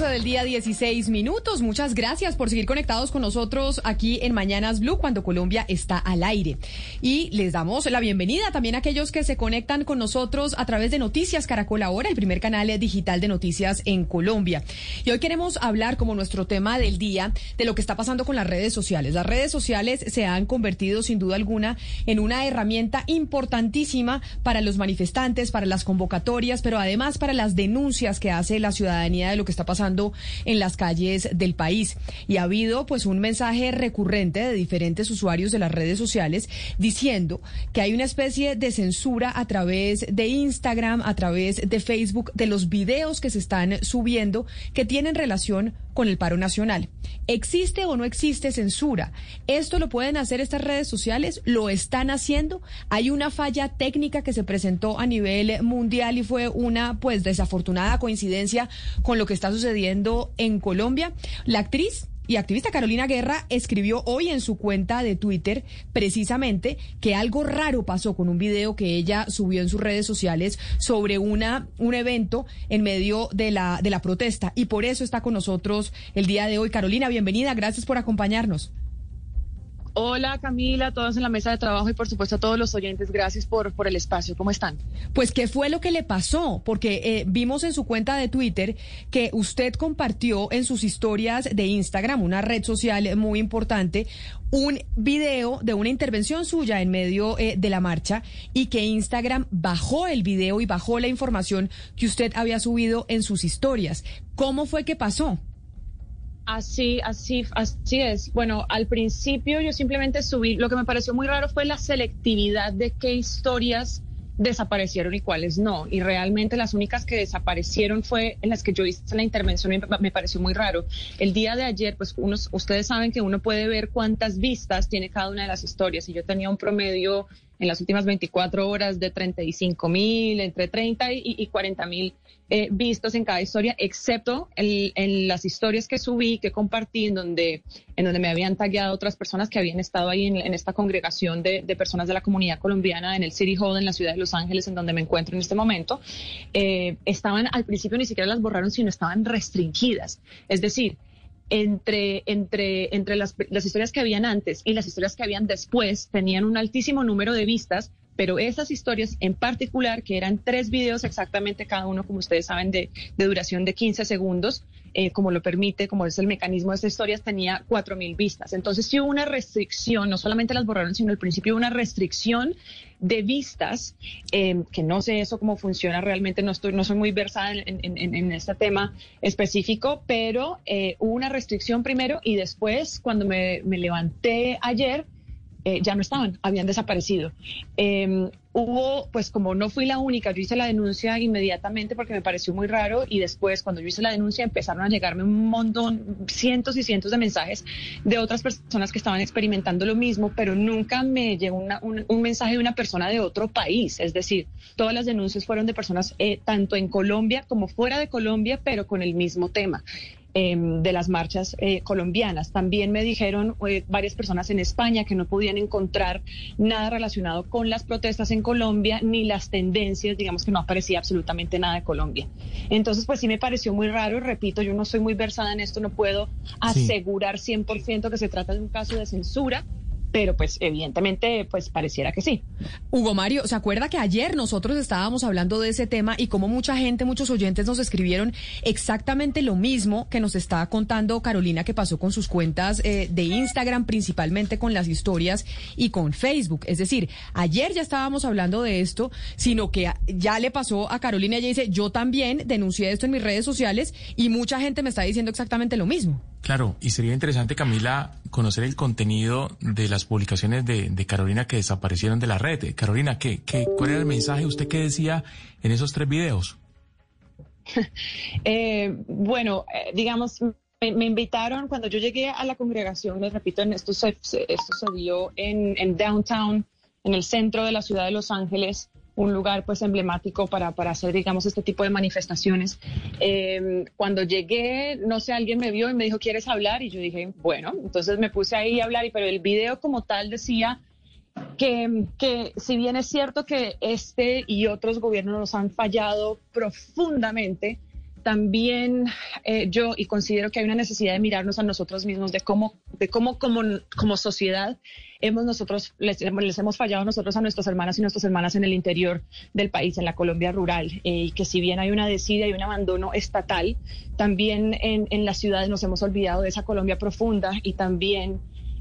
12 del día 16 minutos. Muchas gracias por seguir conectados con nosotros aquí en Mañanas Blue cuando Colombia está al aire. Y les damos la bienvenida también a aquellos que se conectan con nosotros a través de Noticias Caracol Ahora, el primer canal digital de noticias en Colombia. Y hoy queremos hablar como nuestro tema del día de lo que está pasando con las redes sociales. Las redes sociales se han convertido sin duda alguna en una herramienta importantísima para los manifestantes, para las convocatorias, pero además para las denuncias que hace la ciudadanía de lo que está pasando en las calles del país. Y ha habido pues un mensaje recurrente de diferentes usuarios de las redes sociales diciendo que hay una especie de censura a través de Instagram, a través de Facebook, de los videos que se están subiendo que tienen relación con el paro nacional. ¿Existe o no existe censura? ¿Esto lo pueden hacer estas redes sociales? ¿Lo están haciendo? Hay una falla técnica que se presentó a nivel mundial y fue una pues desafortunada coincidencia con lo que está sucediendo en Colombia. La actriz y activista Carolina Guerra escribió hoy en su cuenta de Twitter precisamente que algo raro pasó con un video que ella subió en sus redes sociales sobre una un evento en medio de la de la protesta y por eso está con nosotros el día de hoy. Carolina, bienvenida, gracias por acompañarnos. Hola Camila, todos en la mesa de trabajo y por supuesto a todos los oyentes, gracias por, por el espacio. ¿Cómo están? Pues, ¿qué fue lo que le pasó? Porque eh, vimos en su cuenta de Twitter que usted compartió en sus historias de Instagram, una red social muy importante, un video de una intervención suya en medio eh, de la marcha y que Instagram bajó el video y bajó la información que usted había subido en sus historias. ¿Cómo fue que pasó? Así, así, así es. Bueno, al principio yo simplemente subí, lo que me pareció muy raro fue la selectividad de qué historias desaparecieron y cuáles no. Y realmente las únicas que desaparecieron fue en las que yo hice la intervención y me pareció muy raro. El día de ayer, pues unos, ustedes saben que uno puede ver cuántas vistas tiene cada una de las historias y yo tenía un promedio en las últimas 24 horas de 35 mil, entre 30 y, y 40 mil eh, vistos en cada historia, excepto en, las historias que subí, que compartí, en donde, en donde me habían tagueado otras personas que habían estado ahí en, esta congregación de, personas de la comunidad colombiana en el City Hall en la ciudad de Los Ángeles, en donde me encuentro en este momento. Eh, estaban al principio ni siquiera las borraron, sino estaban restringidas. Es decir, entre, entre, entre las, las, historias que habían antes y las historias que habían después tenían un altísimo número de vistas, pero esas historias en particular, que eran tres videos exactamente cada uno, como ustedes saben, de, de duración de 15 segundos, eh, como lo permite, como es el mecanismo de estas historias, tenía 4.000 vistas. Entonces sí hubo una restricción, no solamente las borraron, sino al principio una restricción de vistas, eh, que no sé eso cómo funciona realmente, no, estoy, no soy muy versada en, en, en este tema específico, pero eh, hubo una restricción primero y después, cuando me, me levanté ayer, eh, ya no estaban, habían desaparecido. Em, hubo, pues como no fui la única, yo hice la denuncia inmediatamente porque me pareció muy raro y después cuando yo hice la denuncia empezaron a llegarme un montón, cientos y cientos de mensajes de otras personas que estaban experimentando lo mismo, pero nunca me llegó un, un, mensaje de una persona de otro país. Es decir, todas las denuncias fueron de personas eh, tanto en Colombia como fuera de Colombia, pero con el mismo tema. Em, de las marchas eh, colombianas. También me dijeron eh, varias personas en España que no podían encontrar nada relacionado con las protestas en Colombia ni las tendencias, digamos que no aparecía absolutamente nada de Colombia. Entonces, pues sí me pareció muy raro y repito, yo no soy muy versada en esto, no puedo asegurar 100% que se trata de un caso de censura, pero pues evidentemente pues pareciera que sí. Hugo Mario, ¿se acuerda que ayer nosotros estábamos hablando de ese tema y como mucha gente, muchos oyentes nos escribieron exactamente lo mismo que nos está contando Carolina que pasó con sus cuentas eh, de Instagram, principalmente con las historias y con Facebook? Es decir, ayer ya estábamos hablando de esto, sino que ya le pasó a Carolina, ella dice, yo también denuncié esto en mis redes sociales y mucha gente me está diciendo exactamente lo mismo. Claro, y sería interesante, Camila, conocer el contenido de las publicaciones de, Carolina que desaparecieron de la red. Carolina, ¿qué, qué, ¿cuál era el mensaje usted que decía en esos tres videos? Eh, bueno, eh, digamos, me, invitaron cuando yo llegué a la congregación, les repito, esto, se, esto se dio en, en, downtown, en el centro de la ciudad de Los Ángeles, un lugar pues emblemático para, para hacer, digamos, este tipo de manifestaciones. Em, cuando llegué, no sé, alguien me vio y me dijo, ¿quieres hablar? Y yo dije, bueno, entonces me puse ahí a hablar, y, pero el video como tal decía que, que, si bien es cierto que este y otros gobiernos nos han fallado profundamente, también eh, yo y considero que hay una necesidad de mirarnos a nosotros mismos, de cómo, de cómo como, como sociedad hemos nosotros, les, hemos fallado nosotros a nuestras hermanas y nuestras hermanas en el interior del país, en la Colombia rural, eh, y que si bien hay una desidia y un abandono estatal, también en, las ciudades nos hemos olvidado de esa Colombia profunda y también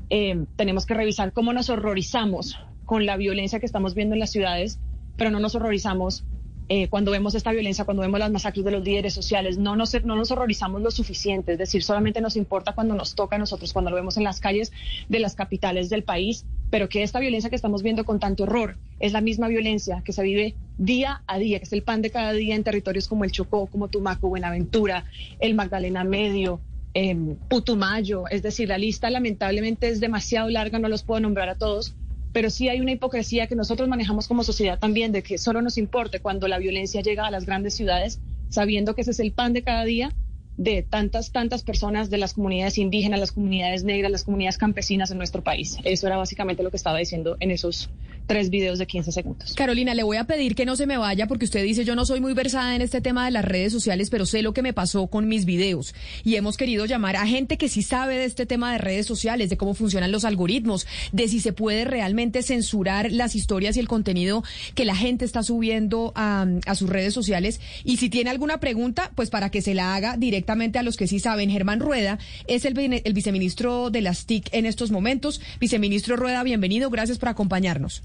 eh, tenemos que revisar cómo nos horrorizamos con la violencia que estamos viendo en las ciudades, pero no nos horrorizamos eh, cuando vemos esta violencia, cuando vemos las masacres de los líderes sociales, no nos, no nos horrorizamos lo suficiente, es decir, solamente nos importa cuando nos toca a nosotros, cuando lo vemos en las calles de las capitales del país, pero que esta violencia que estamos viendo con tanto horror es la misma violencia que se vive día a día, que es el pan de cada día en territorios como el Chocó, como Tumaco, Buenaventura, el Magdalena Medio, eh, Putumayo, es decir, la lista lamentablemente es demasiado larga, no los puedo nombrar a todos, pero sí hay una hipocresía que nosotros manejamos como sociedad también, de que solo nos importe cuando la violencia llega a las grandes ciudades, sabiendo que ese es el pan de cada día de tantas, tantas personas de las comunidades indígenas, las comunidades negras, las comunidades campesinas en nuestro país. Eso era básicamente lo que estaba diciendo en esos tres videos de 15 segundos. Carolina, le voy a pedir que no se me vaya porque usted dice yo no soy muy versada en este tema de las redes sociales, pero sé lo que me pasó con mis videos y hemos querido llamar a gente que sí sabe de este tema de redes sociales, de cómo funcionan los algoritmos, de si se puede realmente censurar las historias y el contenido que la gente está subiendo a, sus redes sociales y si tiene alguna pregunta, pues para que se la haga directamente a los que sí saben. Germán Rueda es el viceministro de las TIC en estos momentos. Viceministro Rueda, bienvenido, gracias por acompañarnos.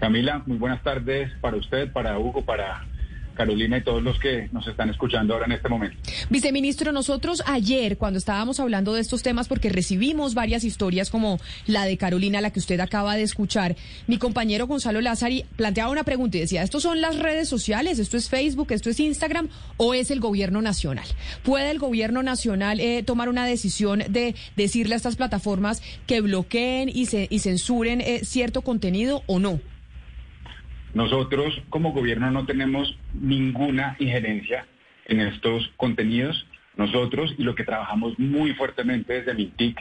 Camila, muy buenas tardes para usted, para Hugo, para Carolina y todos los que nos están escuchando ahora en este momento. Viceministro, nosotros ayer, cuando estábamos hablando de estos temas, porque recibimos varias historias como la de Carolina, la que usted acaba de escuchar, mi compañero Gonzalo Lázari planteaba una pregunta y decía, ¿estos son las redes sociales? ¿Esto es Facebook? ¿Esto es Instagram? ¿O es el gobierno nacional? ¿Puede el gobierno nacional eh, tomar una decisión de decirle a estas plataformas que bloqueen y, se, y censuren eh, cierto contenido o no? Nosotros como gobierno no tenemos ninguna injerencia en estos contenidos. Nosotros y lo que trabajamos muy fuertemente desde MINTIC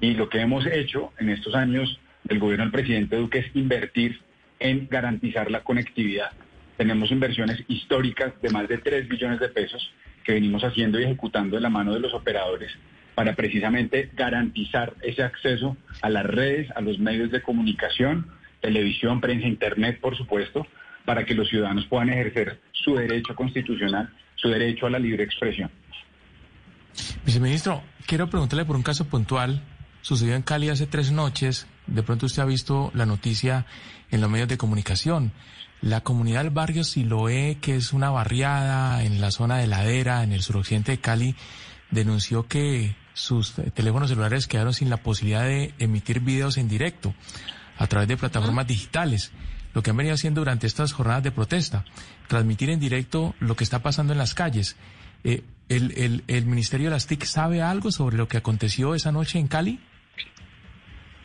y lo que hemos hecho en estos años del gobierno del presidente Duque es invertir en garantizar la conectividad. Tenemos inversiones históricas de más de 3 billones de pesos que venimos haciendo y ejecutando de la mano de los operadores para precisamente garantizar ese acceso a las redes, a los medios de comunicación, televisión, prensa, internet, por supuesto, para que los ciudadanos puedan ejercer su derecho constitucional, su derecho a la libre expresión. Viceministro, quiero preguntarle por un caso puntual. Sucedió en Cali hace tres noches. De pronto usted ha visto la noticia en los medios de comunicación. La comunidad del barrio Siloé, que es una barriada en la zona de Ladera, en el suroccidente de Cali, denunció que sus teléfonos celulares quedaron sin la posibilidad de emitir videos en directo a través de plataformas digitales, lo que han venido haciendo durante estas jornadas de protesta, transmitir en directo lo que está pasando en las calles. Eh, el, el, Ministerio de las TIC sabe algo sobre lo que aconteció esa noche en Cali?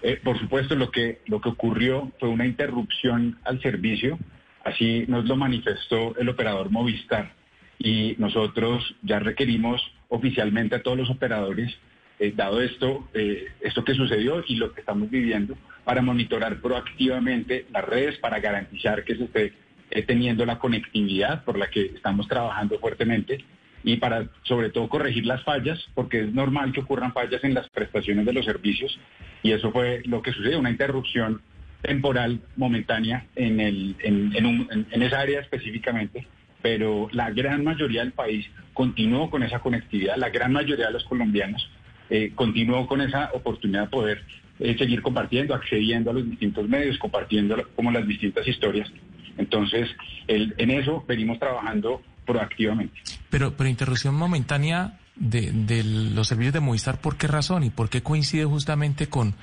Eh, por supuesto, lo que, lo que ocurrió fue una interrupción al servicio, así nos lo manifestó el operador Movistar y nosotros ya requerimos oficialmente a todos los operadores, eh, dado esto, esto que sucedió y lo que estamos viviendo, para monitorar proactivamente las redes, para garantizar que se esté eh, teniendo la conectividad por la que estamos trabajando fuertemente y para sobre todo corregir las fallas, porque es normal que ocurran fallas en las prestaciones de los servicios y eso fue lo que sucedió, una interrupción temporal momentánea en, el, en, esa área específicamente, pero la gran mayoría del país continuó con esa conectividad, la gran mayoría de los colombianos eh, continuó con esa oportunidad de poder seguir compartiendo, accediendo a los distintos medios, compartiendo como las distintas historias. Entonces, en eso venimos trabajando proactivamente. Pero, pero interrupción momentánea de, de, los servicios de Movistar, ¿por qué razón y por qué coincide justamente con,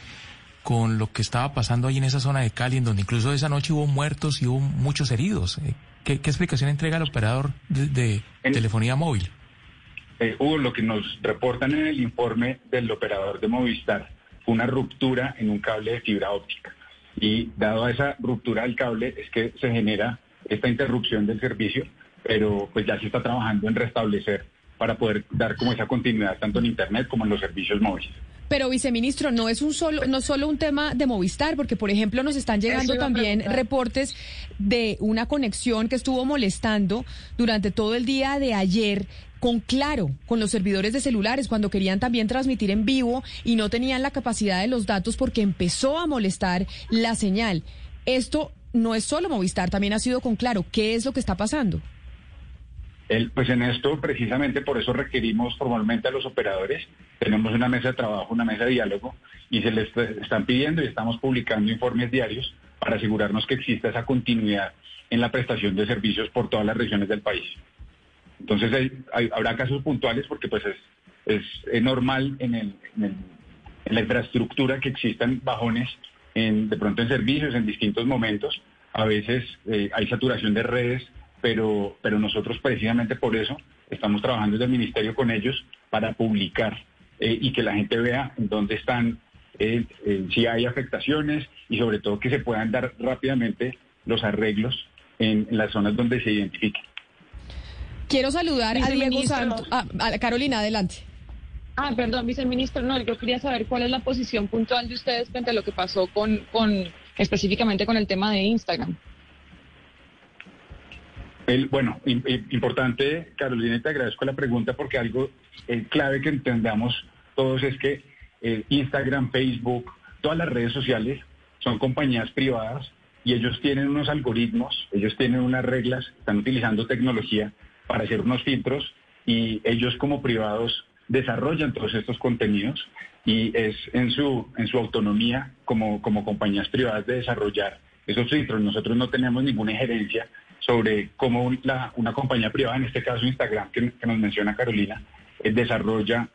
con lo que estaba pasando ahí en esa zona de Cali, en donde incluso esa noche hubo muertos y hubo muchos heridos? Eh, ¿Qué, explicación entrega el operador de, telefonía móvil? Eh, Hugo, lo que nos reportan en el informe del operador de Movistar fue una ruptura en un cable de fibra óptica. Y dado a esa ruptura del cable es que se genera esta interrupción del servicio, pero pues ya se está trabajando en restablecer para poder dar como esa continuidad tanto en Internet como en los servicios móviles. Pero viceministro, no es un solo, no solo un tema de Movistar, porque por ejemplo nos están llegando también reportes de una conexión que estuvo molestando durante todo el día de ayer con Claro, con los servidores de celulares, cuando querían también transmitir en vivo y no tenían la capacidad de los datos porque empezó a molestar la señal. Esto no es solo Movistar, también ha sido con Claro. ¿Qué es lo que está pasando? pues en esto, precisamente por eso requerimos formalmente a los operadores. Tenemos una mesa de trabajo, una mesa de diálogo, y se les están pidiendo y estamos publicando informes diarios para asegurarnos que exista esa continuidad en la prestación de servicios por todas las regiones del país. Entonces habrá casos puntuales porque pues es, normal en, el, en, la infraestructura que existan bajones en, de pronto en servicios en distintos momentos. A veces eh, hay saturación de redes pero, pero nosotros precisamente por eso estamos trabajando desde el ministerio con ellos para publicar eh, y que la gente vea en dónde están, eh, si hay afectaciones y sobre todo que se puedan dar rápidamente los arreglos en, las zonas donde se identifiquen. Quiero saludar a Diego Santos. A Carolina, adelante. Ah, perdón, viceministro, no, yo quería saber cuál es la posición puntual de ustedes frente a lo que pasó con, con específicamente con el tema de Instagram bueno, importante, Carolina, te agradezco la pregunta porque algo eh, clave que entendamos todos es que eh, Instagram, Facebook, todas las redes sociales son compañías privadas y ellos tienen unos algoritmos, ellos tienen unas reglas, están utilizando tecnología para hacer unos filtros y ellos como privados desarrollan todos estos contenidos y es en su, en su autonomía como, como compañías privadas de desarrollar esos filtros. Nosotros no tenemos ninguna injerencia sobre cómo una compañía privada, en este caso Instagram, que, nos menciona Carolina, eh, desarrolla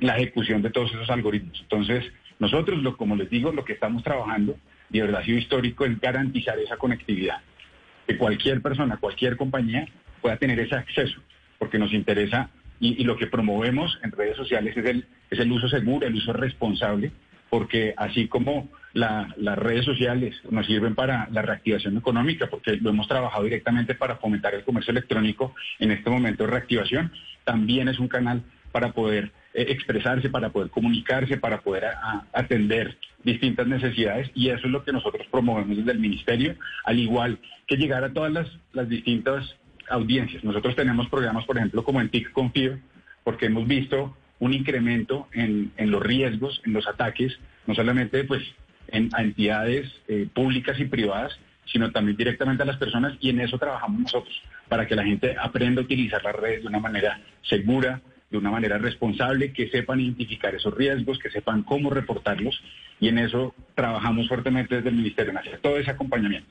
la ejecución de todos esos algoritmos. Entonces, nosotros, lo, como les digo, lo que estamos trabajando, y de verdad ha sido histórico, es garantizar esa conectividad. Que cualquier persona, cualquier compañía pueda tener ese acceso, porque nos interesa y, lo que promovemos en redes sociales es el, es el uso seguro, el uso responsable, porque así como las redes sociales nos sirven para la reactivación económica, porque lo hemos trabajado directamente para fomentar el comercio electrónico en este momento de reactivación. También es un canal para poder eh, expresarse, para poder comunicarse, para poder atender distintas necesidades y eso es lo que nosotros promovemos desde el Ministerio, al igual que llegar a todas las, distintas audiencias. Nosotros tenemos programas, por ejemplo, como en TIC Confío, porque hemos visto un incremento en, los riesgos, en los ataques, no solamente pues en, a entidades eh, públicas y privadas, sino también directamente a las personas y en eso trabajamos nosotros, para que la gente aprenda a utilizar las redes de una manera segura, de una manera responsable, que sepan identificar esos riesgos, que sepan cómo reportarlos y en eso trabajamos fuertemente desde el Ministerio hacer todo ese acompañamiento.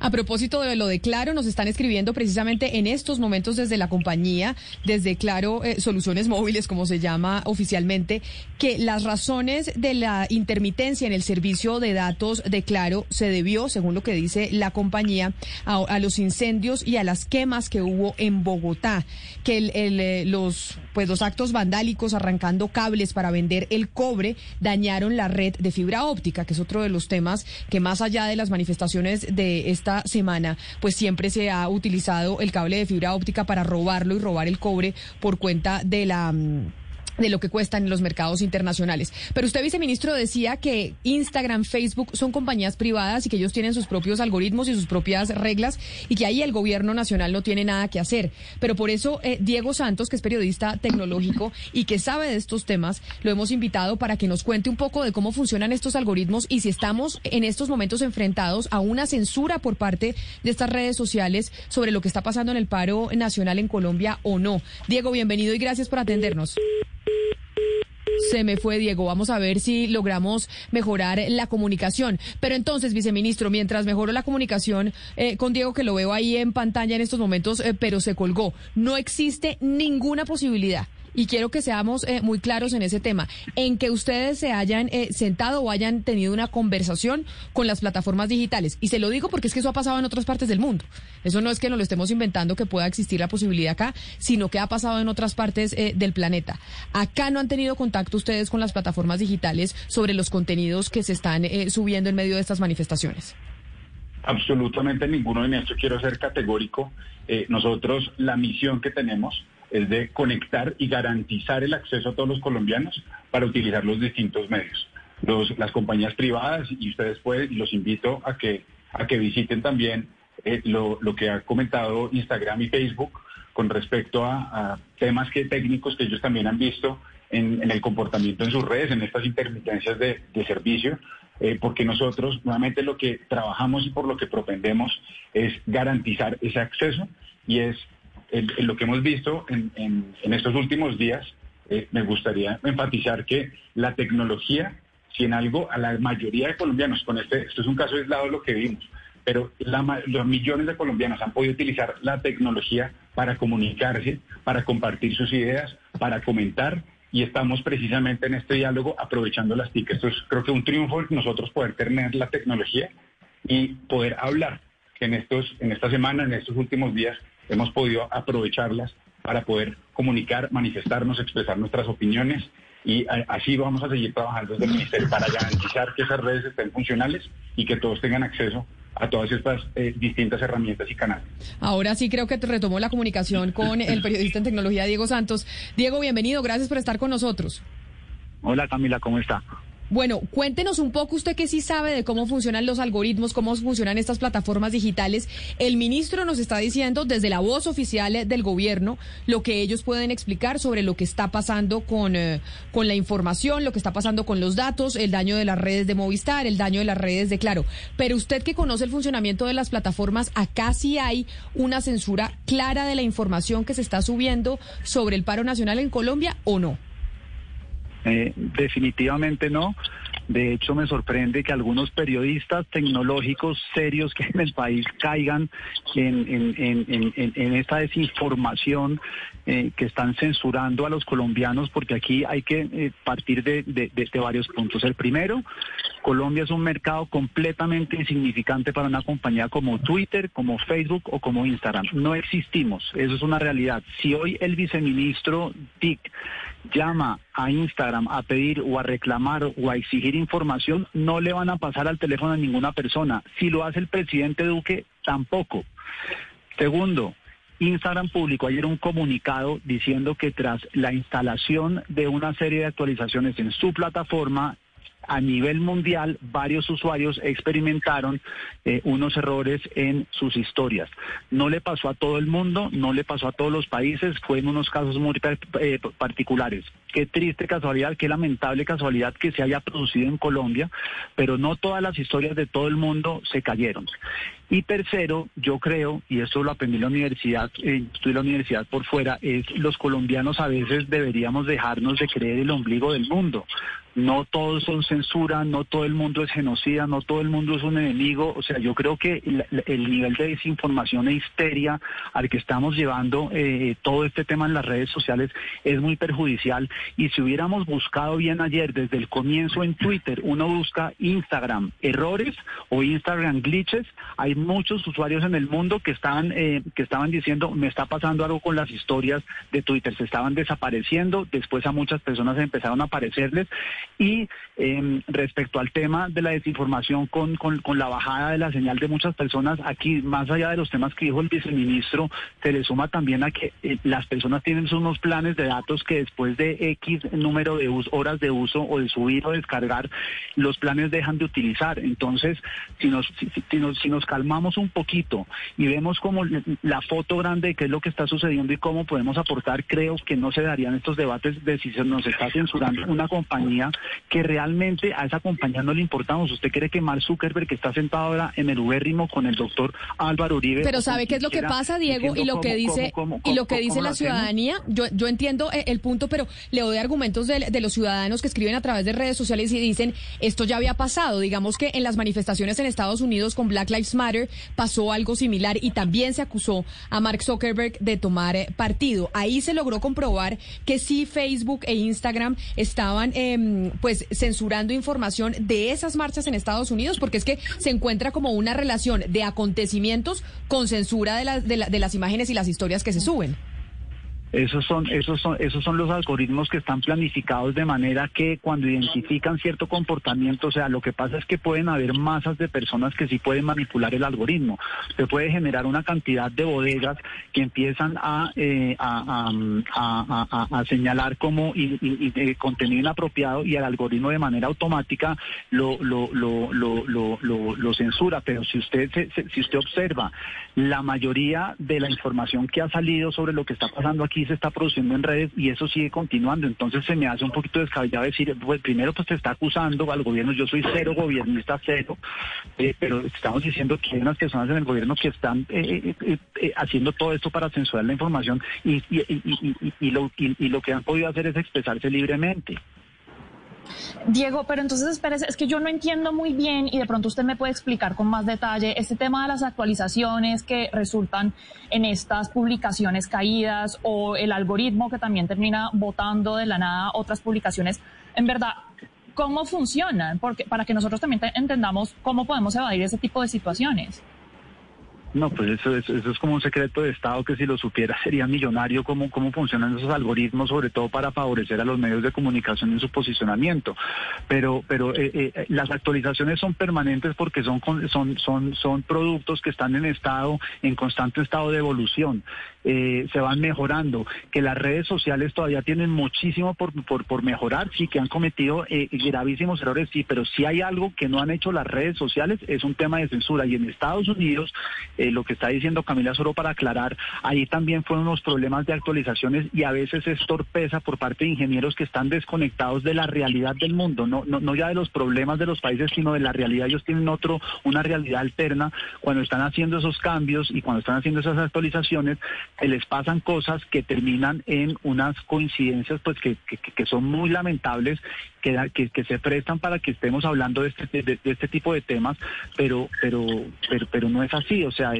A propósito de lo de Claro, nos están escribiendo precisamente en estos momentos desde la compañía, desde Claro eh, Soluciones Móviles, como se llama oficialmente, que las razones de la intermitencia en el servicio de datos de Claro se debió, según lo que dice la compañía, a, los incendios y a las quemas que hubo en Bogotá, que el, eh, los pues los actos vandálicos arrancando cables para vender el cobre dañaron la red de fibra óptica, que es otro de los temas que más allá de las manifestaciones de esta semana, pues siempre se ha utilizado el cable de fibra óptica para robarlo y robar el cobre por cuenta de la mm, de lo que cuestan los mercados internacionales. Pero usted, viceministro, decía que Instagram, Facebook son compañías privadas y que ellos tienen sus propios algoritmos y sus propias reglas y que ahí el gobierno nacional no tiene nada que hacer. Pero por eso eh, Diego Santos, que es periodista tecnológico y que sabe de estos temas, lo hemos invitado para que nos cuente un poco de cómo funcionan estos algoritmos y si estamos en estos momentos enfrentados a una censura por parte de estas redes sociales sobre lo que está pasando en el paro nacional en Colombia o no. Diego, bienvenido y gracias por atendernos. Se me fue, Diego. Vamos a ver si logramos mejorar la comunicación. Pero entonces, viceministro, mientras mejoro la comunicación eh, con Diego, que lo veo ahí en pantalla en estos momentos, eh, pero se colgó, no existe ninguna posibilidad y quiero que seamos eh, muy claros en ese tema, en que ustedes se hayan eh, sentado o hayan tenido una conversación con las plataformas digitales. Y se lo digo porque es que eso ha pasado en otras partes del mundo. Eso no es que nos lo estemos inventando que pueda existir la posibilidad acá, sino que ha pasado en otras partes eh, del planeta. Acá no han tenido contacto ustedes con las plataformas digitales sobre los contenidos que se están subiendo en medio de estas manifestaciones. Absolutamente ninguno en esto quiero ser categórico. nosotros la misión que tenemos es de conectar y garantizar el acceso a todos los colombianos para utilizar los distintos medios. las compañías privadas y ustedes pueden, los invito a que, a que visiten también eh, lo, que ha comentado Instagram y Facebook con respecto a, temas que, técnicos que ellos también han visto en, el comportamiento en sus redes, en estas intermitencias de, servicio, eh, porque nosotros nuevamente lo que trabajamos y por lo que propendemos es garantizar ese acceso y es lo que hemos visto en, estos últimos días, eh, me gustaría enfatizar que la tecnología, si en algo a la mayoría de colombianos, con este, esto es un caso aislado lo que vimos, pero los millones de colombianos han podido utilizar la tecnología para comunicarse, para compartir sus ideas, para comentar y estamos precisamente en este diálogo aprovechando las TIC. Esto es creo que un triunfo nosotros poder tener la tecnología y poder hablar en estos en esta semana, en estos últimos días hemos podido aprovecharlas para poder comunicar, manifestarnos, expresar nuestras opiniones y así vamos a seguir trabajando desde el Ministerio para garantizar que esas redes estén funcionales y que todos tengan acceso a todas estas eh, distintas herramientas y canales. Ahora sí creo que te retomó la comunicación con el periodista en tecnología Diego Santos. Diego, bienvenido, gracias por estar con nosotros. Hola Camila, ¿cómo está? Bueno, cuéntenos un poco usted que sí sabe de cómo funcionan los algoritmos, cómo funcionan estas plataformas digitales. El ministro nos está diciendo desde la voz oficial del gobierno lo que ellos pueden explicar sobre lo que está pasando con, eh, con la información, lo que está pasando con los datos, el daño de las redes de Movistar, el daño de las redes de Claro. Pero usted que conoce el funcionamiento de las plataformas, acá sí hay una censura clara de la información que se está subiendo sobre el paro nacional en Colombia o no. Eh, definitivamente no. De hecho, me sorprende que algunos periodistas tecnológicos serios que en el país caigan en, esta desinformación eh, que están censurando a los colombianos, porque aquí hay que eh, partir de, de, varios puntos. El primero, Colombia es un mercado completamente insignificante para una compañía como Twitter, como Facebook o como Instagram. No existimos, eso es una realidad. Si hoy el viceministro Dick llama a Instagram a pedir o a reclamar o a exigir información, no le van a pasar al teléfono a ninguna persona. Si lo hace el presidente Duque, tampoco. Segundo, Instagram publicó ayer un comunicado diciendo que tras la instalación de una serie de actualizaciones en su plataforma, a nivel mundial varios usuarios experimentaron eh, unos errores en sus historias. No le pasó a todo el mundo, no le pasó a todos los países, fue en unos casos muy eh, particulares. Qué triste casualidad, qué lamentable casualidad que se haya producido en Colombia, pero no todas las historias de todo el mundo se cayeron. Y tercero, yo creo, y esto lo aprendí en la universidad, eh, estoy en la universidad por fuera, es los colombianos a veces deberíamos dejarnos de creer el ombligo del mundo. No todos son censura, no todo el mundo es genocida, no todo el mundo es un enemigo. O sea, yo creo que el, nivel de desinformación e histeria al que estamos llevando eh, todo este tema en las redes sociales es muy perjudicial. Y si hubiéramos buscado bien ayer, desde el comienzo en Twitter, uno busca Instagram errores o Instagram glitches, hay muchos usuarios en el mundo que estaban, eh, que estaban diciendo, me está pasando algo con las historias de Twitter, se estaban desapareciendo, después a muchas personas empezaron a aparecerles. Y em, respecto al tema de la desinformación con, con, la bajada de la señal de muchas personas, aquí más allá de los temas que dijo el viceministro, se le suma también a que eh, las personas tienen unos planes de datos que después de X número de horas de uso o de subir o descargar, los planes dejan de utilizar. Entonces, si nos, si, nos, si nos calmamos un poquito y vemos como la foto grande de qué es lo que está sucediendo y cómo podemos aportar, creo que no se darían estos debates de si se nos está censurando una compañía que realmente a esa compañía no le importamos. ¿Usted cree que Mark Zuckerberg, que está sentado ahora en el ubérrimo con el doctor Álvaro Uribe... Pero ¿sabe qué es lo que pasa, Diego? Y lo que dice, y lo que dice la ciudadanía, yo, yo entiendo eh, el punto, pero le doy argumentos de, de los ciudadanos que escriben a través de redes sociales y dicen, esto ya había pasado. Digamos que en las manifestaciones en Estados Unidos con Black Lives Matter, pasó algo similar y también se acusó a Mark Zuckerberg de tomar eh, partido. Ahí se logró comprobar que sí Facebook e Instagram estaban em, pues censurando información de esas marchas en Estados Unidos, porque es que se encuentra como una relación de acontecimientos con censura de, de las imágenes y las historias que se suben. Esos son, esos son, esos son los algoritmos que están planificados de manera que cuando identifican cierto comportamiento, o sea, lo que pasa es que pueden haber masas de personas que sí pueden manipular el algoritmo. Se puede generar una cantidad de bodegas que empiezan a, eh, a, señalar como eh, contenido inapropiado y el algoritmo de manera automática lo, lo, lo, lo, lo censura. Pero si usted, si usted observa la mayoría de la información que ha salido sobre lo que está pasando aquí se está produciendo en redes y eso sigue continuando. Entonces se me hace un poquito descabellado decir, pues primero pues se está acusando al gobierno, yo soy cero gobernista, cero, eh, pero estamos diciendo que hay unas personas en el gobierno que están eh, eh, haciendo todo esto para censurar la información y, y, lo, y lo que han podido hacer es expresarse libremente. Diego, pero entonces espérese, es que yo no entiendo muy bien y de pronto usted me puede explicar con más detalle este tema de las actualizaciones que resultan en estas publicaciones caídas o el algoritmo que también termina votando de la nada otras publicaciones. En verdad, ¿cómo funcionan? Porque, para que nosotros también entendamos cómo podemos evadir ese tipo de situaciones. No, pues eso, eso, es como un secreto de Estado que si lo supiera sería millonario cómo, cómo funcionan esos algoritmos, sobre todo para favorecer a los medios de comunicación en su posicionamiento. Pero, pero eh, eh, las actualizaciones son permanentes porque son, son, son, son productos que están en estado, en constante estado de evolución. Eh, se van mejorando, que las redes sociales todavía tienen muchísimo por, por, por mejorar, sí, que han cometido gravísimos errores, sí, pero si hay algo que no han hecho las redes sociales es un tema de censura. Y en Estados Unidos eh, lo que está diciendo Camila solo para aclarar, ahí también fueron unos problemas de actualizaciones y a veces es torpeza por parte de ingenieros que están desconectados de la realidad del mundo, no, no, no ya de los problemas de los países, sino de la realidad. Ellos tienen otro, una realidad alterna cuando están haciendo esos cambios y cuando están haciendo esas actualizaciones, les pasan cosas que terminan en unas coincidencias pues que, que, son muy lamentables que, que, se prestan para que estemos hablando de este, de, este tipo de temas, pero, pero, pero, pero no es así. O sea,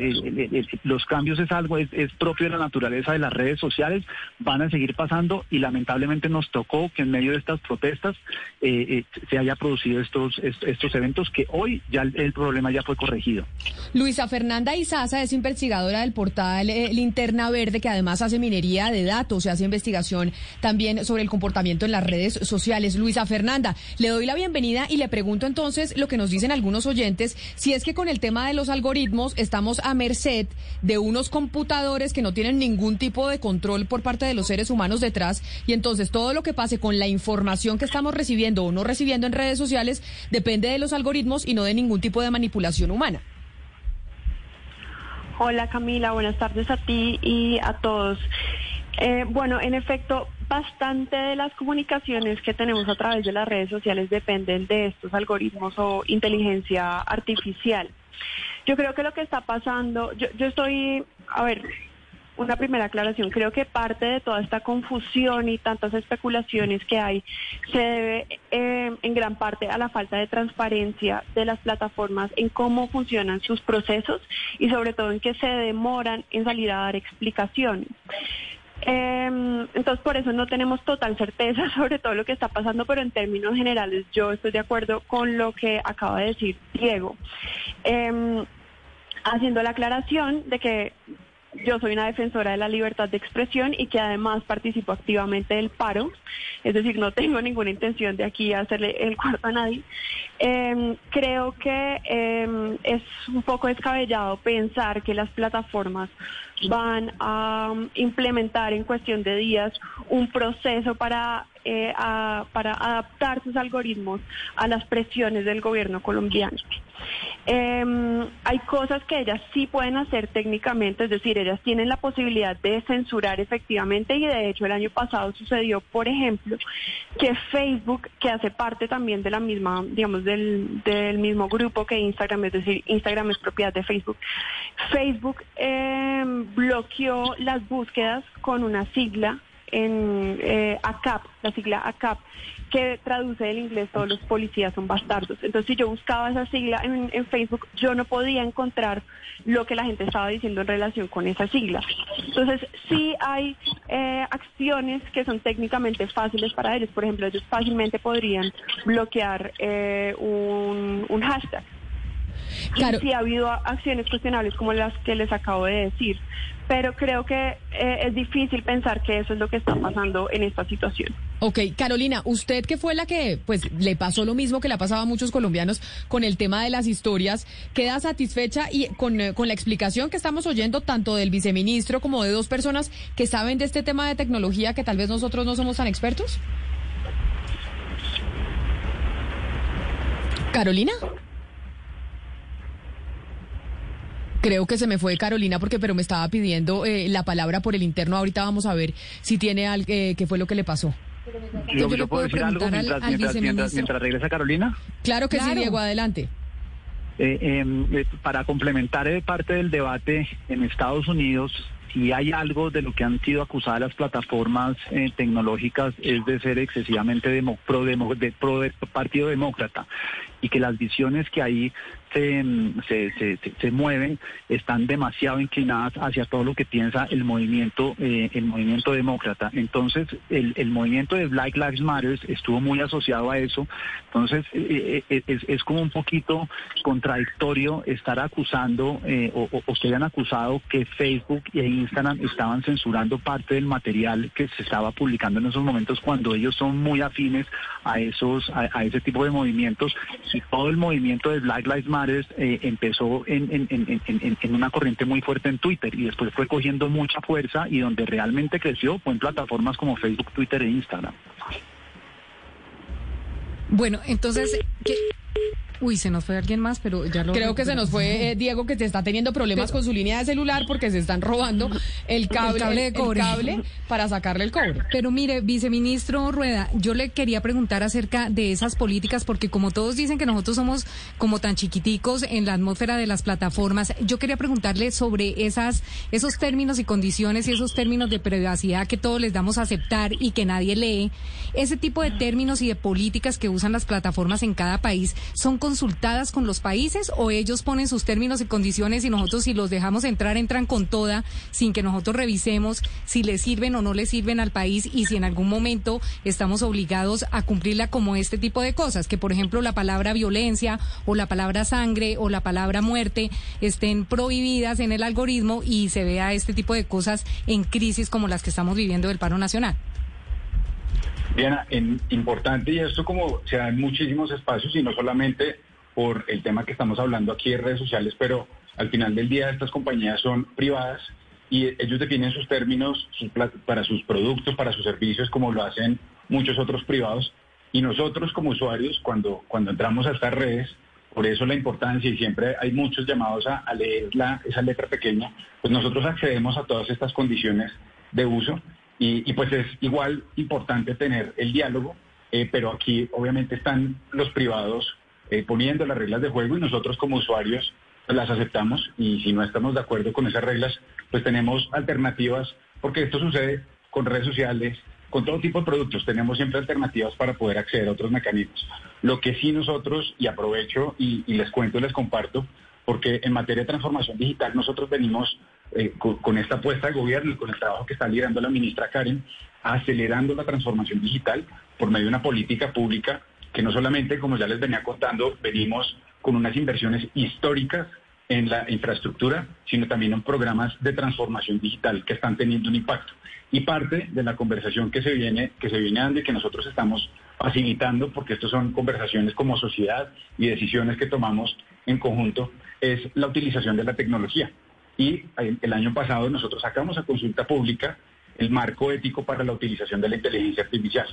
los cambios es algo, es, propio de la naturaleza de las redes sociales, van a seguir pasando y lamentablemente nos tocó que en medio de estas protestas eh, eh, se haya producido estos, estos eventos que hoy ya el, problema ya fue corregido. Luisa Fernanda Izaza es investigadora del portal eh, Verde, que además hace minería de datos, se hace investigación también sobre el comportamiento en las redes sociales. Luisa Fernanda, le doy la bienvenida y le pregunto entonces lo que nos dicen algunos oyentes, si es que con el tema de los algoritmos estamos a merced de unos computadores que no tienen ningún tipo de control por parte de los seres humanos detrás y entonces todo lo que pase con la información que estamos recibiendo o no recibiendo en redes sociales depende de los algoritmos y no de ningún tipo de manipulación humana. Hola Camila, buenas tardes a ti y a todos. Eh, bueno, en efecto, bastante de las comunicaciones que tenemos a través de las redes sociales dependen de estos algoritmos o inteligencia artificial. Yo creo que lo que está pasando, yo, estoy, a ver, una primera aclaración. Creo que parte de toda esta confusión y tantas especulaciones que hay se debe eh, en gran parte a la falta de transparencia de las plataformas en cómo funcionan sus procesos y sobre todo en que se demoran en salir a dar explicaciones. Eh, entonces, por eso no tenemos total certeza sobre todo lo que está pasando, pero en términos generales yo estoy de acuerdo con lo que acaba de decir Diego. Eh, haciendo la aclaración de que yo soy una defensora de la libertad de expresión y que además participo activamente del paro, es decir, no tengo ninguna intención de aquí hacerle el cuarto a nadie. Em, creo que em, es un poco descabellado pensar que las plataformas van a um, implementar en cuestión de días un proceso para eh, para adaptar sus algoritmos a las presiones del gobierno colombiano. Em, hay cosas que ellas sí pueden hacer técnicamente, es decir, ellas tienen la posibilidad de censurar efectivamente y de hecho el año pasado sucedió, por ejemplo, que Facebook, que hace parte también de la misma, digamos, del, del mismo grupo que Instagram, es decir, Instagram es propiedad de Facebook, Facebook eh, bloqueó las búsquedas con una sigla en eh, ACAP, la sigla ACAP, que traduce del inglés todos los policías son bastardos. Entonces, si yo buscaba esa sigla en, Facebook, yo no podía encontrar lo que la gente estaba diciendo en relación con esa sigla. Entonces, sí hay eh, acciones que son técnicamente fáciles para ellos. Por ejemplo, ellos fácilmente podrían bloquear eh, un, un hashtag. Claro. Y sí ha habido acciones cuestionables como las que les acabo de decir, pero creo que eh, es difícil pensar que eso es lo que está pasando en esta situación. Ok, Carolina, usted que fue la que pues le pasó lo mismo que le ha pasado a muchos colombianos con el tema de las historias, ¿queda satisfecha y con, eh, con la explicación que estamos oyendo tanto del viceministro como de dos personas que saben de este tema de tecnología que tal vez nosotros no somos tan expertos? Carolina. Creo que se me fue Carolina porque pero me estaba pidiendo eh, la palabra por el interno. Ahorita vamos a ver si tiene algo, eh, qué fue lo que le pasó. Yo, le puedo decir algo mientras, mientras, regresa Carolina. Claro que sí, Diego, adelante. Eh, em, para complementar parte del debate en Estados Unidos, si hay algo de lo que han sido acusadas las plataformas tecnológicas es de ser excesivamente demo, pro, de, pro Partido Demócrata y que las visiones que ahí se, se, se, mueven están demasiado inclinadas hacia todo lo que piensa el movimiento eh, el movimiento demócrata. Entonces el, el, movimiento de Black Lives Matter estuvo muy asociado a eso. Entonces eh, eh, es, es, como un poquito contradictorio estar acusando o, o, que hayan acusado que Facebook e Instagram estaban censurando parte del material que se estaba publicando en esos momentos cuando ellos son muy afines a esos a ese tipo de movimientos. Y todo el movimiento de Black Lives Matter eh, empezó en, una corriente muy fuerte en Twitter y después fue cogiendo mucha fuerza y donde realmente creció fue en plataformas como Facebook, Twitter e Instagram. Bueno, entonces, ¿qué, Uy, se nos fue alguien más, pero ya lo... Creo que se nos fue eh, Diego, que te está teniendo problemas con su línea de celular porque se están robando el cable, de cobre. cable para sacarle el cobre. Pero mire, viceministro Rueda, yo le quería preguntar acerca de esas políticas, porque como todos dicen que nosotros somos como tan chiquiticos en la atmósfera de las plataformas, yo quería preguntarle sobre esas, esos términos y condiciones y esos términos de privacidad que todos les damos a aceptar y que nadie lee. Ese tipo de términos y de políticas que usan las plataformas en cada país son consultadas con los países o ellos ponen sus términos y condiciones y nosotros si los dejamos entrar entran con toda sin que nosotros revisemos si les sirven o no les sirven al país y si en algún momento estamos obligados a cumplirla como este tipo de cosas, que por ejemplo la palabra violencia o la palabra sangre o la palabra muerte estén prohibidas en el algoritmo y se vea este tipo de cosas en crisis como las que estamos viviendo del paro nacional. En, importante, y esto como se da en muchísimos espacios y no solamente por el tema que estamos hablando aquí de redes sociales, pero al final del día estas compañías son privadas y ellos definen sus términos para sus productos, para sus servicios, como lo hacen muchos otros privados. Y nosotros como usuarios, cuando, cuando entramos a estas redes, por eso la importancia y siempre hay muchos llamados a, a leer la, esa letra pequeña, pues nosotros accedemos a todas estas condiciones de uso y, pues es igual importante tener el diálogo, eh, pero aquí obviamente están los privados eh, poniendo las reglas de juego y nosotros como usuarios las aceptamos y si no estamos de acuerdo con esas reglas, pues tenemos alternativas, porque esto sucede con redes sociales, con todo tipo de productos, tenemos siempre alternativas para poder acceder a otros mecanismos. Lo que sí nosotros, y aprovecho y, y les cuento y les comparto, porque en materia de transformación digital nosotros venimos eh, con, esta apuesta de gobierno y con el trabajo que está liderando la ministra Karen, acelerando la transformación digital por medio de una política pública que no solamente, como ya les venía contando, venimos con unas inversiones históricas en la infraestructura, sino también en programas de transformación digital que están teniendo un impacto. Y parte de la conversación que se viene, que se viene dando y que nosotros estamos facilitando, porque estas son conversaciones como sociedad y decisiones que tomamos en conjunto, es la utilización de la tecnología. Y el año pasado nosotros sacamos a consulta pública el marco ético para la utilización de la inteligencia artificial.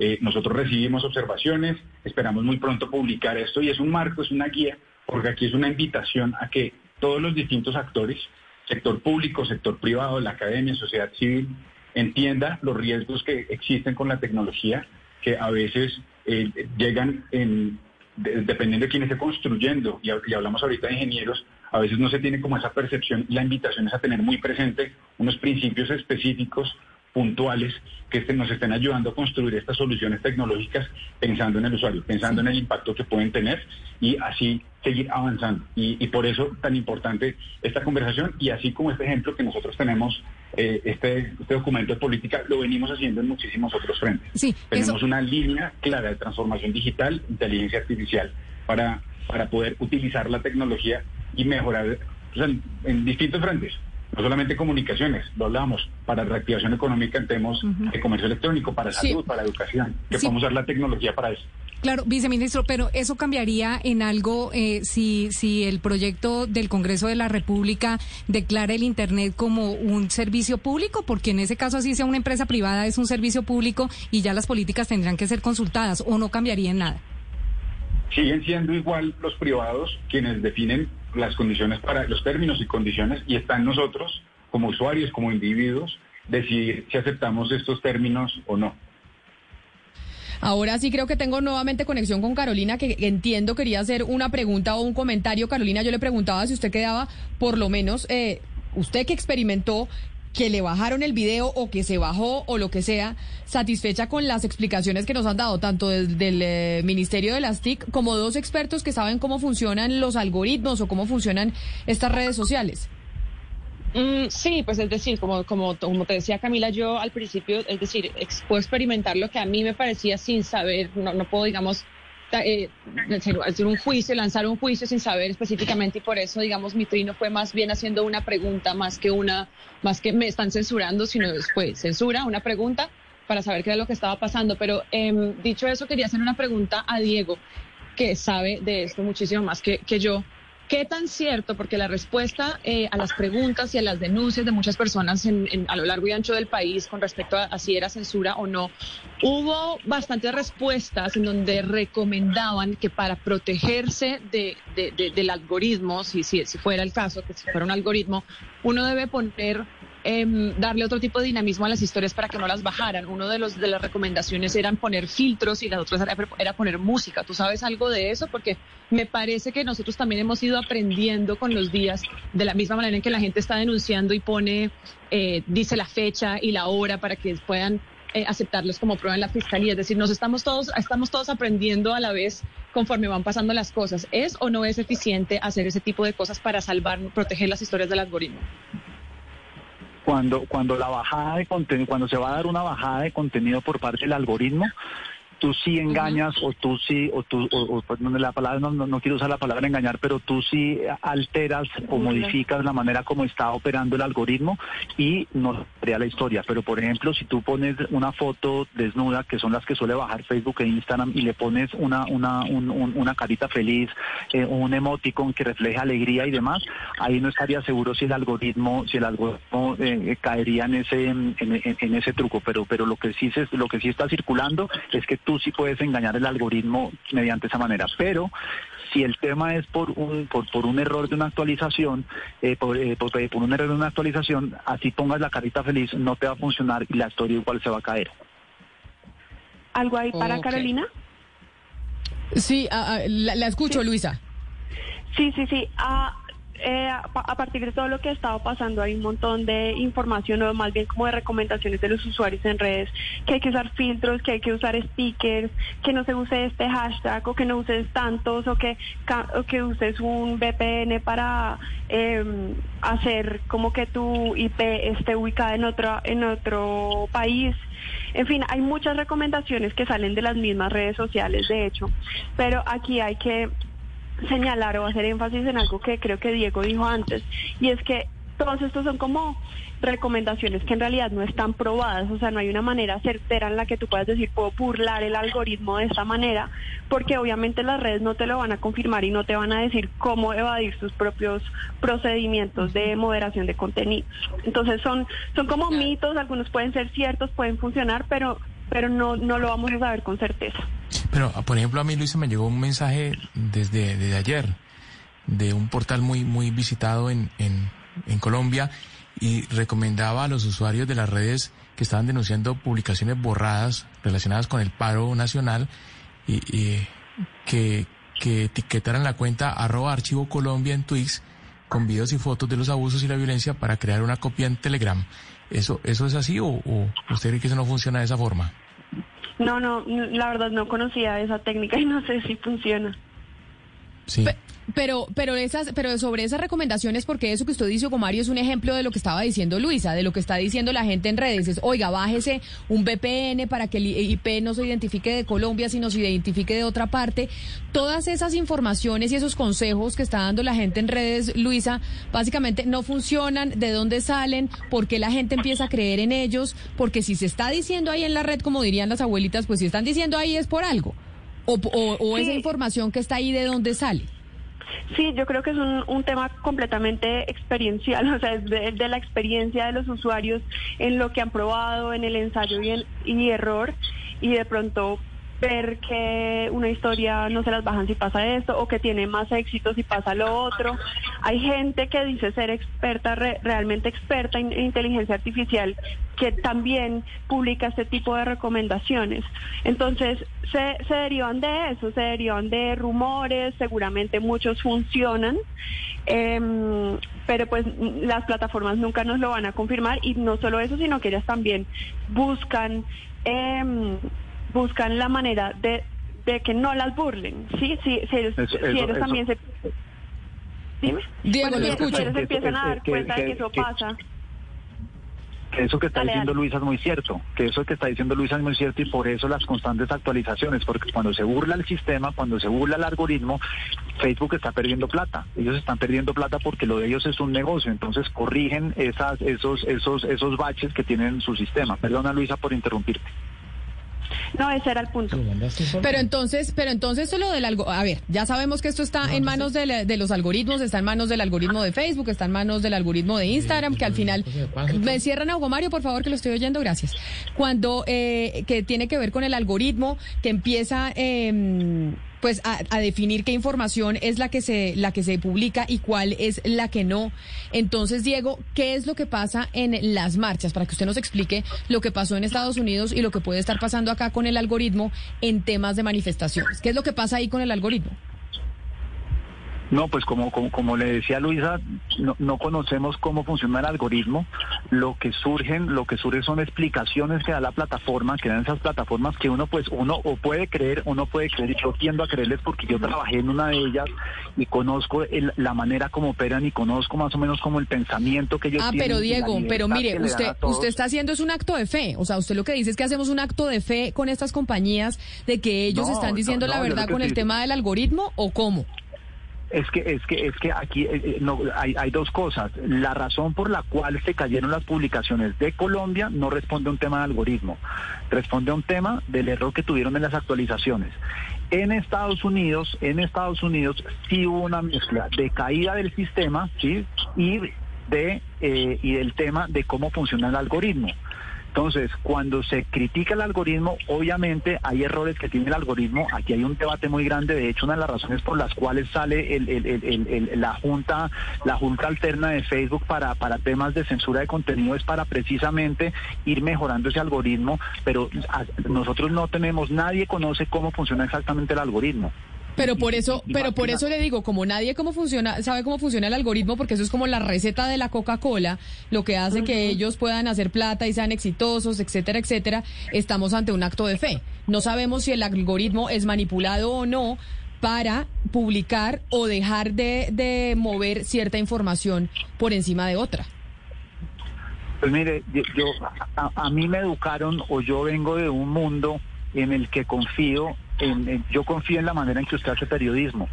Eh, nosotros recibimos observaciones, esperamos muy pronto publicar esto y es un marco, es una guía, porque aquí es una invitación a que todos los distintos actores, sector público, sector privado, la academia, sociedad civil, entienda los riesgos que existen con la tecnología, que a veces eh, llegan en, dependiendo de quién esté construyendo, y hablamos ahorita de ingenieros, a veces no se tiene como esa percepción. La invitación es a tener muy presente unos principios específicos puntuales que este, nos estén ayudando a construir estas soluciones tecnológicas pensando en el usuario, pensando en el impacto que pueden tener y así seguir avanzando. Y, por eso tan importante esta conversación y así como este ejemplo que nosotros tenemos, eh, este, este, documento de política, lo venimos haciendo en muchísimos otros frentes. Sí, tenemos una línea clara de transformación digital, inteligencia artificial, para, para poder utilizar la tecnología y mejorar en distintos frentes no solamente comunicaciones, lo hablábamos, para reactivación económica en temas de comercio electrónico, para salud, para educación, que podemos usar la tecnología para eso. Claro, viceministro, pero eso cambiaría en algo eh, si, si el proyecto del Congreso de la República declara el Internet como un servicio público, porque en ese caso así sea una empresa privada es un servicio público y ya las políticas tendrán que ser consultadas o no cambiaría en nada. Siguen siendo igual los privados quienes definen las condiciones para los términos y condiciones y está en nosotros como usuarios, como individuos, decidir si aceptamos estos términos o no. Ahora sí creo que tengo nuevamente conexión con Carolina, que entiendo quería hacer una pregunta o un comentario. Carolina, yo le preguntaba si usted quedaba, por lo menos, eh, usted que experimentó, que le bajaron el video o que se bajó o lo que sea, satisfecha con las explicaciones que nos han dado tanto desde el eh, Ministerio de las TIC como dos expertos que saben cómo funcionan los algoritmos o cómo funcionan estas redes sociales. Mm, sí, pues es decir, como, como, como te decía Camila, yo al principio, es decir, puedo experimentar lo que a mí me parecía sin saber, no, no puedo, digamos, eh, hacer un juicio, lanzar un juicio sin saber específicamente y por eso, digamos, mi trino fue más bien haciendo una pregunta más que una, más que me están censurando, sino después censura, una pregunta para saber qué era lo que estaba pasando. Pero em, dicho eso, quería hacer una pregunta a Diego, que sabe de esto muchísimo más que, que yo. ¿Qué tan cierto? Porque la respuesta eh, a las preguntas y a las denuncias de muchas personas a lo largo y ancho del país con respecto a, si era censura o no, hubo bastantes respuestas en donde recomendaban que para protegerse de, del algoritmo, si, si, si fuera el caso, que si fuera un algoritmo, uno debe poner Em, darle otro tipo de dinamismo a las historias para que no las bajaran. Uno de los de las recomendaciones eran poner filtros y las otras era, poner música. ¿Tú sabes algo de eso? Porque me parece que nosotros también hemos ido aprendiendo con los días de la misma manera en que la gente está denunciando y pone, eh, dice la fecha y la hora para que puedan eh, aceptarlos como prueba en la fiscalía. Es decir, nos estamos todos, estamos todos aprendiendo a la vez conforme van pasando las cosas. ¿Es o no es eficiente hacer ese tipo de cosas para salvar, proteger las historias del algoritmo? Cuando, cuando la bajada de contenido, cuando se va a dar una bajada de contenido por parte del algoritmo, tú sí engañas o tú sí, o tú, o, pues, la palabra, no, no, quiero usar la palabra engañar, pero tú sí alteras o modificas la manera como está operando el algoritmo y no crea la historia. Pero por ejemplo, si tú pones una foto desnuda, que son las que suele bajar Facebook e Instagram, y le pones una, una, una carita feliz, eh, un emoticon que refleje alegría y demás, ahí no estaría seguro si el algoritmo, si el algoritmo eh, caería en ese, en, en, ese truco. Pero, pero lo que sí se, lo que sí está circulando es que tú sí puedes engañar el algoritmo mediante esa manera, pero si el tema es por un por, por un error de una actualización, eh, por, eh, por, un error de una actualización, así pongas la carita feliz, no te va a funcionar y la historia igual se va a caer. ¿Algo ahí para Carolina? Sí, ah, ah, la, escucho, Luisa. Sí, sí, sí. Ah, eh, a, partir de todo lo que ha estado pasando hay un montón de información o más bien como de recomendaciones de los usuarios en redes que hay que usar filtros, que hay que usar stickers, que no se use este hashtag o que no uses tantos o que, que uses un VPN para em, hacer como que tu IP esté ubicada en otro, en otro país. En fin, hay muchas recomendaciones que salen de las mismas redes sociales, de hecho, pero aquí hay que señalar o hacer énfasis en algo que creo que Diego dijo antes, y es que todos estos son como recomendaciones que en realidad no están probadas, o sea, no hay una manera certera en la que tú puedas decir, puedo burlar el algoritmo de esta manera, porque obviamente las redes no te lo van a confirmar y no te van a decir cómo evadir sus propios procedimientos de moderación de contenidos. Entonces son, son como mitos, algunos pueden ser ciertos, pueden funcionar, pero, pero no, no lo vamos a saber con certeza. Pero, por ejemplo, a mí, Luisa, me llegó un mensaje desde, desde ayer de un portal muy, muy visitado en, en, Colombia y recomendaba a los usuarios de las redes que estaban denunciando publicaciones borradas relacionadas con el paro nacional y, que, que, etiquetaran la cuenta arroba archivo Colombia en Twix con videos y fotos de los abusos y la violencia para crear una copia en Telegram. ¿Eso, eso es así o, o usted cree que eso no funciona de esa forma? No, no, la verdad no conocía esa técnica y no sé si funciona. Pero, pero esas, pero sobre esas recomendaciones, porque eso que usted dice, Mario, es un ejemplo de lo que estaba diciendo Luisa, de lo que está diciendo la gente en redes. Es, oiga, bájese un VPN para que el IP no se identifique de Colombia, sino se identifique de otra parte. Todas esas informaciones y esos consejos que está dando la gente en redes, Luisa, básicamente no funcionan, de dónde salen, por qué la gente empieza a creer en ellos, porque si se está diciendo ahí en la red, como dirían las abuelitas, pues si están diciendo ahí es por algo. O, o, esa información que está ahí, ¿de dónde sale? Sí, yo creo que es un, un tema completamente experiencial, o sea, es de, la experiencia de los usuarios en lo que han probado, en el ensayo y, el, y error, y de pronto ver que una historia no se las bajan si pasa esto o que tiene más éxito si pasa lo otro. Hay gente que dice ser experta, realmente experta en, inteligencia artificial, que también publica este tipo de recomendaciones. Entonces, se, se derivan de eso, se derivan de rumores, seguramente muchos funcionan, em, pero pues las plataformas nunca nos lo van a confirmar y no solo eso, sino que ellas también buscan... Eh, buscan la manera de, de que no las burlen. Sí, sí, si ellos, también se... Dime. Diego, bueno, si, ellos empiezan a dar cuenta de que eso pasa. Que eso que está diciendo Luisa es muy cierto, que eso que está diciendo Luisa es muy cierto y por eso las constantes actualizaciones, porque cuando se burla el sistema, cuando se burla el algoritmo, Facebook está perdiendo plata. Ellos están perdiendo plata porque lo de ellos es un negocio, entonces corrigen esas, esos, esos, esos baches que tienen en su sistema. Perdona Luisa por interrumpirte. No, ese era el punto. Pero entonces, pero entonces lo del algo, a ver, ya sabemos que esto está en manos de, los algoritmos, está en manos del algoritmo de Facebook, está en manos del algoritmo de Instagram, que al final me cierran a Hugo Mario, por favor, que lo estoy oyendo, gracias. Cuando eh, que tiene que ver con el algoritmo que empieza eh, pues a, definir qué información es la que se la que se publica y cuál es la que no. Entonces, Diego, ¿qué es lo que pasa en las marchas para que usted nos explique lo que pasó en Estados Unidos y lo que puede estar pasando acá con el algoritmo en temas de manifestaciones? ¿Qué es lo que pasa ahí con el algoritmo? No, pues como, como, le decía Luisa, no, conocemos cómo funciona el algoritmo. Lo que surgen, lo que surge son explicaciones que da la plataforma, que dan esas plataformas que uno pues uno o puede creer o no puede creer. Yo tiendo a creerles porque yo trabajé en una de ellas y conozco la manera como operan y conozco más o menos como el pensamiento que ellos ah, tienen. Ah, pero Diego, pero mire, usted usted está haciendo es un acto de fe. O sea, usted lo que dice es que hacemos un acto de fe con estas compañías de que ellos están diciendo la verdad con el tema del algoritmo o cómo. Es que es que es que aquí eh, eh, no, hay, hay dos cosas. La razón por la cual se cayeron las publicaciones de Colombia no responde a un tema de algoritmo, responde a un tema del error que tuvieron en las actualizaciones. En Estados Unidos, en Estados Unidos sí hubo una mezcla de caída del sistema, sí, y de eh, y del tema de cómo funciona el algoritmo. Entonces, cuando se critica el algoritmo, obviamente hay errores que tiene el algoritmo. Aquí hay un debate muy grande. De hecho, una de las razones por las cuales sale la junta, la junta alterna de Facebook para temas de censura de contenido es para precisamente ir mejorando ese algoritmo. Pero nosotros no tenemos, nadie conoce cómo funciona exactamente el algoritmo. Pero por eso, pero por eso le digo, como nadie cómo funciona, sabe cómo funciona el algoritmo, porque eso es como la receta de la Coca-Cola, lo que hace que ellos puedan hacer plata y sean exitosos, etcétera, etcétera, estamos ante un acto de fe. No sabemos si el algoritmo es manipulado o no para publicar o dejar de, mover cierta información por encima de otra. Pues mire, yo, a mí me educaron o yo vengo de un mundo en el que confío yo confío en la manera en que usted hace periodismo.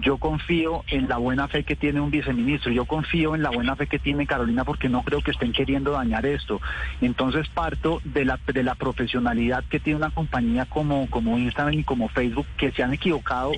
Yo confío en la buena fe que tiene un viceministro. Yo confío en la buena fe que tiene Carolina porque no creo que estén queriendo dañar esto. Entonces parto de la, de la profesionalidad que tiene una compañía como, como Instagram y como Facebook que se han equivocado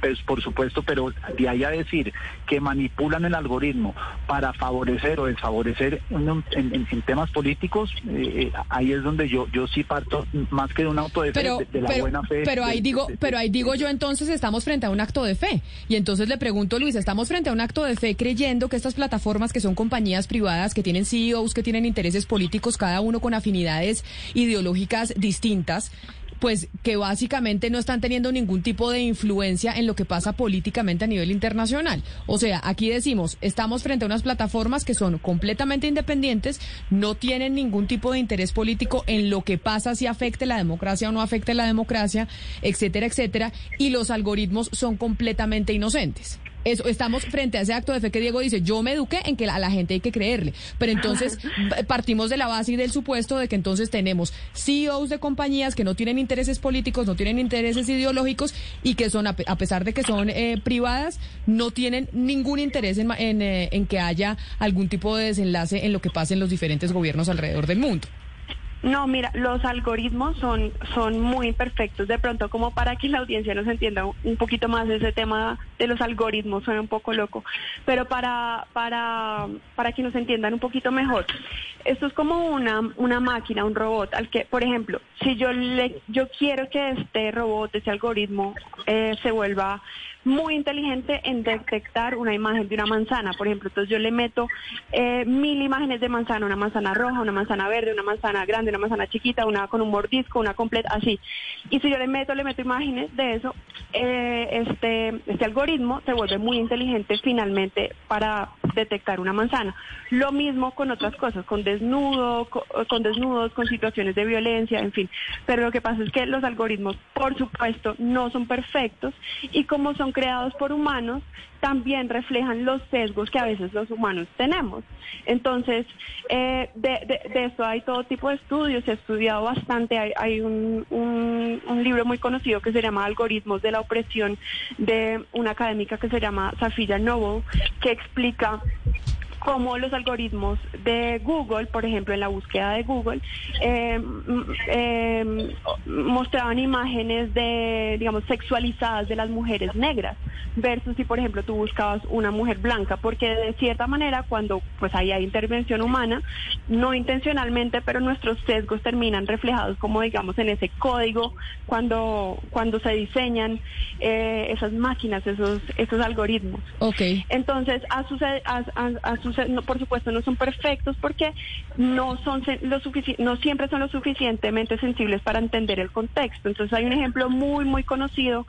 pues por supuesto, pero de ahí a decir que manipulan el algoritmo para favorecer o desfavorecer en, temas políticos, eh, ahí es donde yo yo sí parto más que de un auto de, fe, de, la buena fe. Pero ahí digo, pero ahí digo yo entonces estamos frente a un acto de fe. Y entonces le pregunto, Luis, estamos frente a un acto de fe creyendo que estas plataformas que son compañías privadas, que tienen CEOs, que tienen intereses políticos, cada uno con afinidades ideológicas distintas, pues que básicamente no están teniendo ningún tipo de influencia en lo que pasa políticamente a nivel internacional. O sea, aquí decimos, estamos frente a unas plataformas que son completamente independientes, no tienen ningún tipo de interés político en lo que pasa si afecte la democracia o no afecte la democracia, etcétera, etcétera, y los algoritmos son completamente inocentes. Eso, estamos frente a ese acto de fe que Diego dice, yo me eduqué en que a la gente hay que creerle, pero entonces partimos de la base y del supuesto de que entonces tenemos CEOs de compañías que no tienen intereses políticos, no tienen intereses ideológicos y que son, a pesar de que son eh, privadas, no tienen ningún interés en, en, eh, en que haya algún tipo de desenlace en lo que pasa en los diferentes gobiernos alrededor del mundo. No, mira, los algoritmos son, son muy imperfectos. De pronto, como para que la audiencia nos entienda un poquito más ese tema de los algoritmos, suena un poco loco. Pero para, para, para que nos entiendan un poquito mejor, esto es como una, una máquina, un robot, al que, por ejemplo, si yo le, yo quiero que este robot, ese algoritmo, eh, se vuelva muy inteligente en detectar una imagen de una manzana. Por ejemplo, entonces yo le meto eh, mil imágenes de manzana, una manzana roja, una manzana verde, una manzana grande, una manzana chiquita, una con un mordisco, una completa, así. Y si yo le meto, le meto imágenes de eso, eh, este, este algoritmo se vuelve muy inteligente finalmente para detectar una manzana. Lo mismo con otras cosas, con desnudo, con desnudos, con situaciones de violencia, en fin. Pero lo que pasa es que los algoritmos, por supuesto, no son perfectos y como son creados por humanos, también reflejan los sesgos que a veces los humanos tenemos. Entonces, eh, de, de, eso hay todo tipo de estudios, se ha estudiado bastante, hay, un, un, libro muy conocido que se llama Algoritmos de la opresión de una académica que se llama Safia Noble, que explica como los algoritmos de Google, por ejemplo, en la búsqueda de Google, eh, eh, mostraban imágenes de, digamos, sexualizadas de las mujeres negras, versus si, por ejemplo, tú buscabas una mujer blanca, porque de cierta manera, cuando pues ahí hay intervención humana, no intencionalmente, pero nuestros sesgos terminan reflejados como, digamos, en ese código cuando, cuando se diseñan eh, esas máquinas, esos, esos algoritmos. Okay. Entonces, a, a, por supuesto no son perfectos porque no son lo no siempre son lo suficientemente sensibles para entender el contexto. Entonces hay un ejemplo muy muy conocido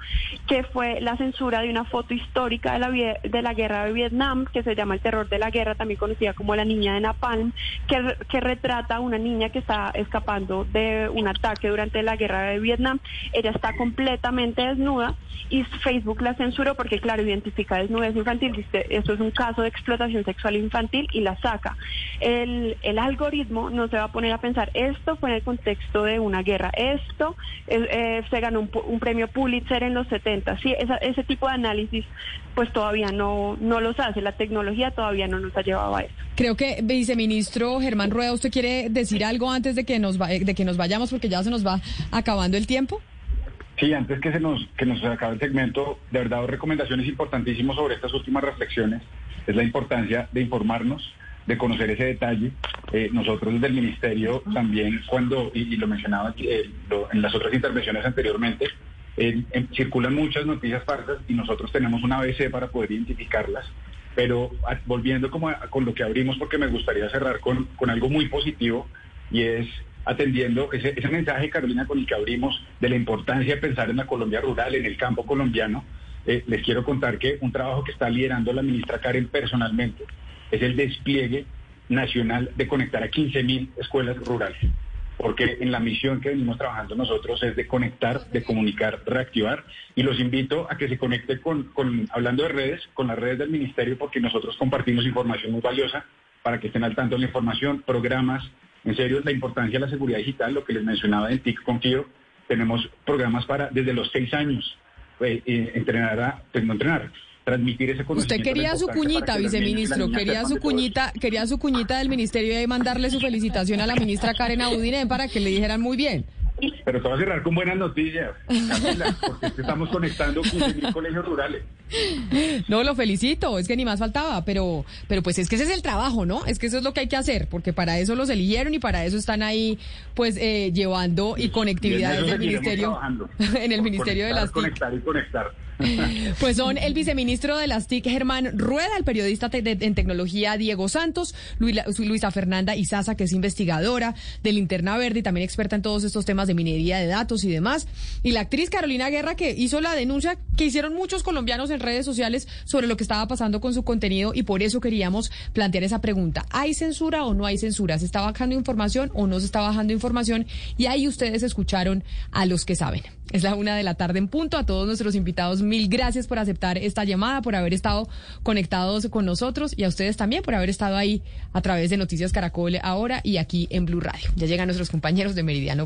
que fue la censura de una foto histórica de la de la guerra de Vietnam que se llama El terror de la guerra, también conocida como la niña de Napalm, que, que retrata a una niña que está escapando de un ataque durante la guerra de Vietnam. Ella está completamente desnuda y Facebook la censuró porque claro identifica desnudez infantil. Dice, esto es un caso de explotación sexual infantil y la saca. El, el, algoritmo no se va a poner a pensar, esto fue en el contexto de una guerra, esto eh, eh, se ganó un, premio Pulitzer en los 70, sí, ese tipo de análisis pues todavía no, no los hace, la tecnología todavía no nos ha llevado a eso. Creo que, viceministro Germán Rueda, ¿usted quiere decir algo antes de que nos, de que nos vayamos porque ya se nos va acabando el tiempo? Sí, antes que se nos, que nos acabe el segmento, de verdad, dos recomendaciones importantísimas sobre estas últimas reflexiones es la importancia de informarnos, de conocer ese detalle. Eh, nosotros desde el Ministerio también, cuando, y, lo mencionaba eh, en las otras intervenciones anteriormente, circulan muchas noticias falsas y nosotros tenemos una ABC para poder identificarlas. Pero volviendo como con lo que abrimos, porque me gustaría cerrar con, con algo muy positivo y es atendiendo ese, mensaje, Carolina, con el que abrimos de la importancia de pensar en la Colombia rural, en el campo colombiano, eh, les quiero contar que un trabajo que está liderando la ministra Karen personalmente es el despliegue nacional de conectar a 15.000 escuelas rurales. Porque en la misión que venimos trabajando nosotros es de conectar, de comunicar, reactivar. Y los invito a que se conecten con, hablando de redes, con las redes del ministerio, porque nosotros compartimos información muy valiosa para que estén al tanto de la información, programas. En serio, la importancia de la seguridad digital, lo que les mencionaba en TIC Confío, tenemos programas para desde los seis años eh, eh, entrenar a, pues no entrenar, transmitir ese conocimiento. Usted quería su cuñita, viceministro, quería su cuñita, quería su cuñita del ministerio y mandarle su felicitación a la ministra Karen Audine para que le dijeran muy bien. Pero te voy a cerrar con buenas noticias, porque estamos conectando 15.000 colegios rurales. No, lo felicito, es que ni más faltaba, pero, pero pues es que ese es el trabajo, ¿no? Es que eso es lo que hay que hacer, porque para eso los eligieron y para eso están ahí, pues, eh, llevando y conectividad en el ministerio, en el ministerio de las Conectar y conectar. Pues son el viceministro de las TIC, Germán Rueda, el periodista en tecnología, Diego Santos, Luisa Fernanda Izaza, que es investigadora de Linterna Verde y también experta en todos estos temas de minería de datos y demás, y la actriz Carolina Guerra, que hizo la denuncia que hicieron muchos colombianos en redes sociales sobre lo que estaba pasando con su contenido y por eso queríamos plantear esa pregunta. ¿Hay censura o no hay censura? ¿Se está bajando información o no se está bajando información? Y ahí ustedes escucharon a los que saben. Es la una de la tarde en punto. A todos nuestros invitados, mil gracias por aceptar esta llamada, por haber estado conectados con nosotros y a ustedes también por haber estado ahí a través de Noticias Caracol ahora y aquí en Blue Radio. Ya llegan nuestros compañeros de Meridiano.